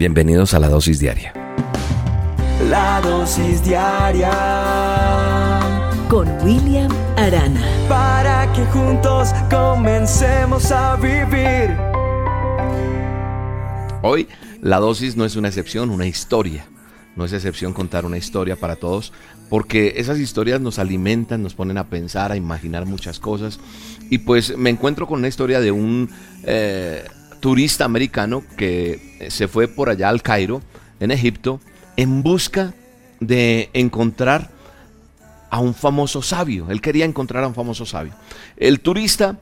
Bienvenidos a la dosis diaria. La dosis diaria con William Arana. Para que juntos comencemos a vivir. Hoy la dosis no es una excepción, una historia. No es excepción contar una historia para todos, porque esas historias nos alimentan, nos ponen a pensar, a imaginar muchas cosas. Y pues me encuentro con una historia de un eh, turista americano que se fue por allá al Cairo, en Egipto, en busca de encontrar a un famoso sabio. Él quería encontrar a un famoso sabio. El turista,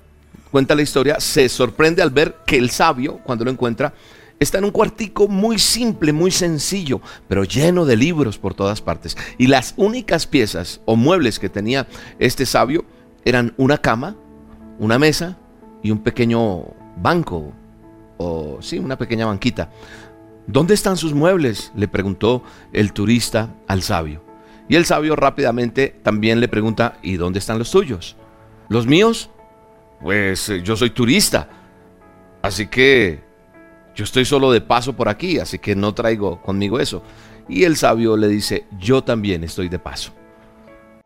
cuenta la historia, se sorprende al ver que el sabio, cuando lo encuentra, está en un cuartico muy simple, muy sencillo, pero lleno de libros por todas partes. Y las únicas piezas o muebles que tenía este sabio eran una cama, una mesa y un pequeño banco, o sí, una pequeña banquita. ¿Dónde están sus muebles? le preguntó el turista al sabio. Y el sabio rápidamente también le pregunta, ¿y dónde están los tuyos? ¿Los míos? Pues eh, yo soy turista. Así que yo estoy solo de paso por aquí, así que no traigo conmigo eso. Y el sabio le dice, yo también estoy de paso.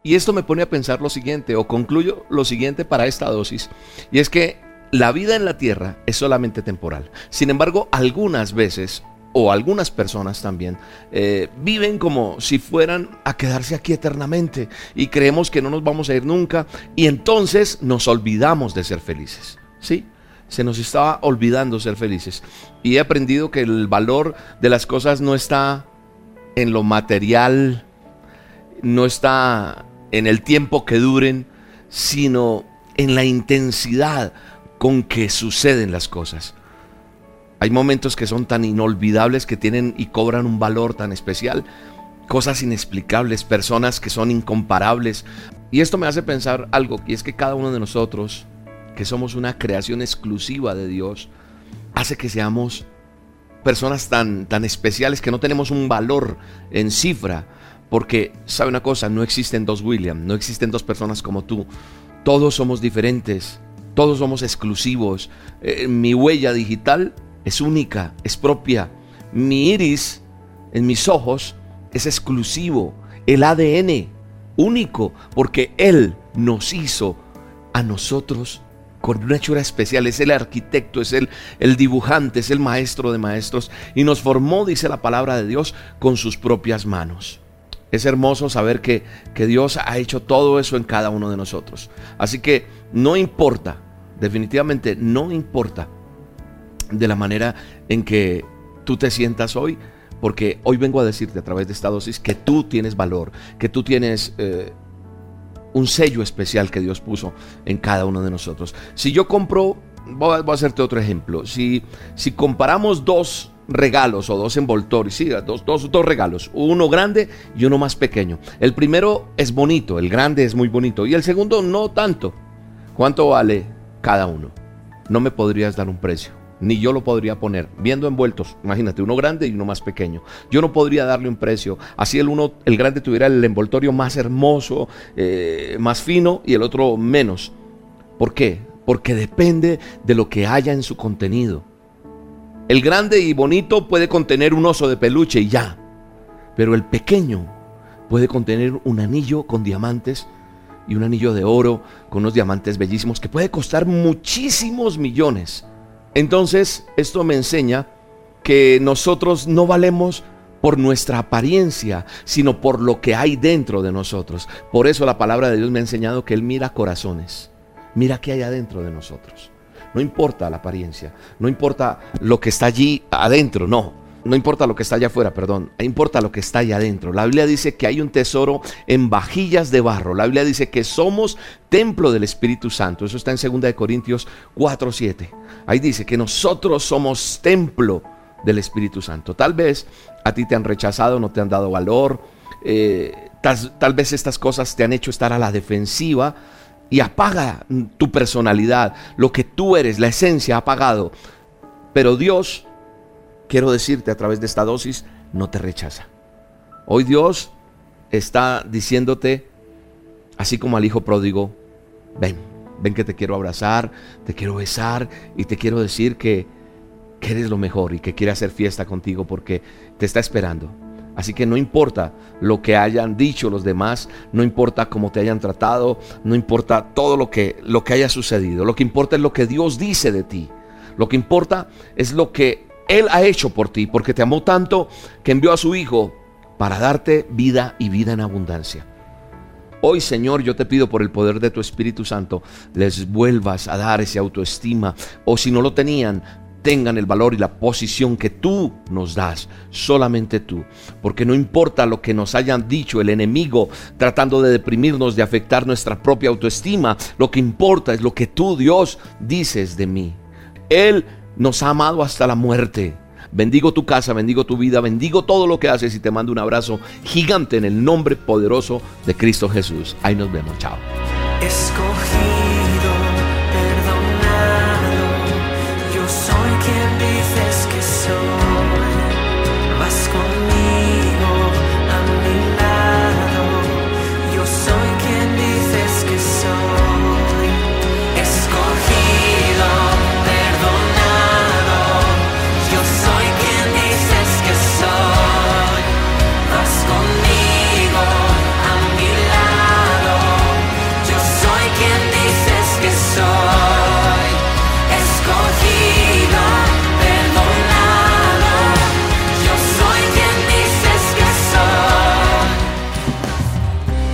Y esto me pone a pensar lo siguiente, o concluyo lo siguiente para esta dosis, y es que la vida en la tierra es solamente temporal. Sin embargo, algunas veces, o algunas personas también, eh, viven como si fueran a quedarse aquí eternamente y creemos que no nos vamos a ir nunca y entonces nos olvidamos de ser felices. ¿Sí? se nos estaba olvidando ser felices. Y he aprendido que el valor de las cosas no está en lo material, no está en el tiempo que duren, sino en la intensidad con que suceden las cosas. Hay momentos que son tan inolvidables que tienen y cobran un valor tan especial. Cosas inexplicables, personas que son incomparables. Y esto me hace pensar algo, y es que cada uno de nosotros que somos una creación exclusiva de Dios, hace que seamos personas tan, tan especiales que no tenemos un valor en cifra. Porque, ¿sabe una cosa? No existen dos William, no existen dos personas como tú. Todos somos diferentes, todos somos exclusivos. Eh, mi huella digital es única, es propia. Mi iris en mis ojos es exclusivo. El ADN único, porque Él nos hizo a nosotros con una hechura especial, es el arquitecto, es el, el dibujante, es el maestro de maestros y nos formó, dice la palabra de Dios, con sus propias manos. Es hermoso saber que, que Dios ha hecho todo eso en cada uno de nosotros. Así que no importa, definitivamente no importa de la manera en que tú te sientas hoy, porque hoy vengo a decirte a través de esta dosis que tú tienes valor, que tú tienes eh, un sello especial que Dios puso en cada uno de nosotros. Si yo compro, voy a, hacerte otro ejemplo, si, si comparamos dos regalos o dos envoltorios, sí, dos, dos, dos regalos, uno grande y uno más pequeño. El primero es bonito, el grande es muy bonito y el segundo no tanto. ¿Cuánto vale cada uno? No me podrías dar un precio ni yo lo podría poner, viendo envueltos, imagínate, uno grande y uno más pequeño. Yo no podría darle un precio. Así el uno, el grande tuviera el envoltorio más hermoso, eh, más fino y el otro menos. ¿Por qué? Porque depende de lo que haya en su contenido. El grande y bonito puede contener un oso de peluche y ya. Pero el pequeño puede contener un anillo con diamantes y un anillo de oro con unos diamantes bellísimos que puede costar muchísimos millones. Entonces, esto me enseña que nosotros no valemos por nuestra apariencia, sino por lo que hay dentro de nosotros. Por eso la palabra de Dios me ha enseñado que Él mira corazones, mira qué hay adentro de nosotros. No importa la apariencia, no importa lo que está allí adentro, no. No importa lo que está allá afuera, perdón, importa lo que está allá adentro. La Biblia dice que hay un tesoro en vajillas de barro. La Biblia dice que somos templo del Espíritu Santo. Eso está en 2 Corintios 4, 7. Ahí dice que nosotros somos templo del Espíritu Santo. Tal vez a ti te han rechazado, no te han dado valor. Eh, tal, tal vez estas cosas te han hecho estar a la defensiva y apaga tu personalidad. Lo que tú eres, la esencia ha apagado. Pero Dios quiero decirte a través de esta dosis, no te rechaza. Hoy Dios está diciéndote, así como al hijo pródigo, ven, ven que te quiero abrazar, te quiero besar y te quiero decir que que eres lo mejor y que quiere hacer fiesta contigo porque te está esperando. Así que no importa lo que hayan dicho los demás, no importa cómo te hayan tratado, no importa todo lo que, lo que haya sucedido. Lo que importa es lo que Dios dice de ti. Lo que importa es lo que Él ha hecho por ti, porque te amó tanto que envió a su Hijo para darte vida y vida en abundancia. Hoy, Señor, yo te pido por el poder de tu Espíritu Santo, les vuelvas a dar ese autoestima, o si no lo tenían, tengan el valor y la posición que tú nos das, solamente tú. Porque no importa lo que nos hayan dicho el enemigo tratando de deprimirnos, de afectar nuestra propia autoestima, lo que importa es lo que tú, Dios, dices de mí. Él nos ha amado hasta la muerte. Bendigo tu casa, bendigo tu vida, bendigo todo lo que haces y te mando un abrazo gigante en el nombre poderoso de Cristo Jesús. Ahí nos vemos, chao.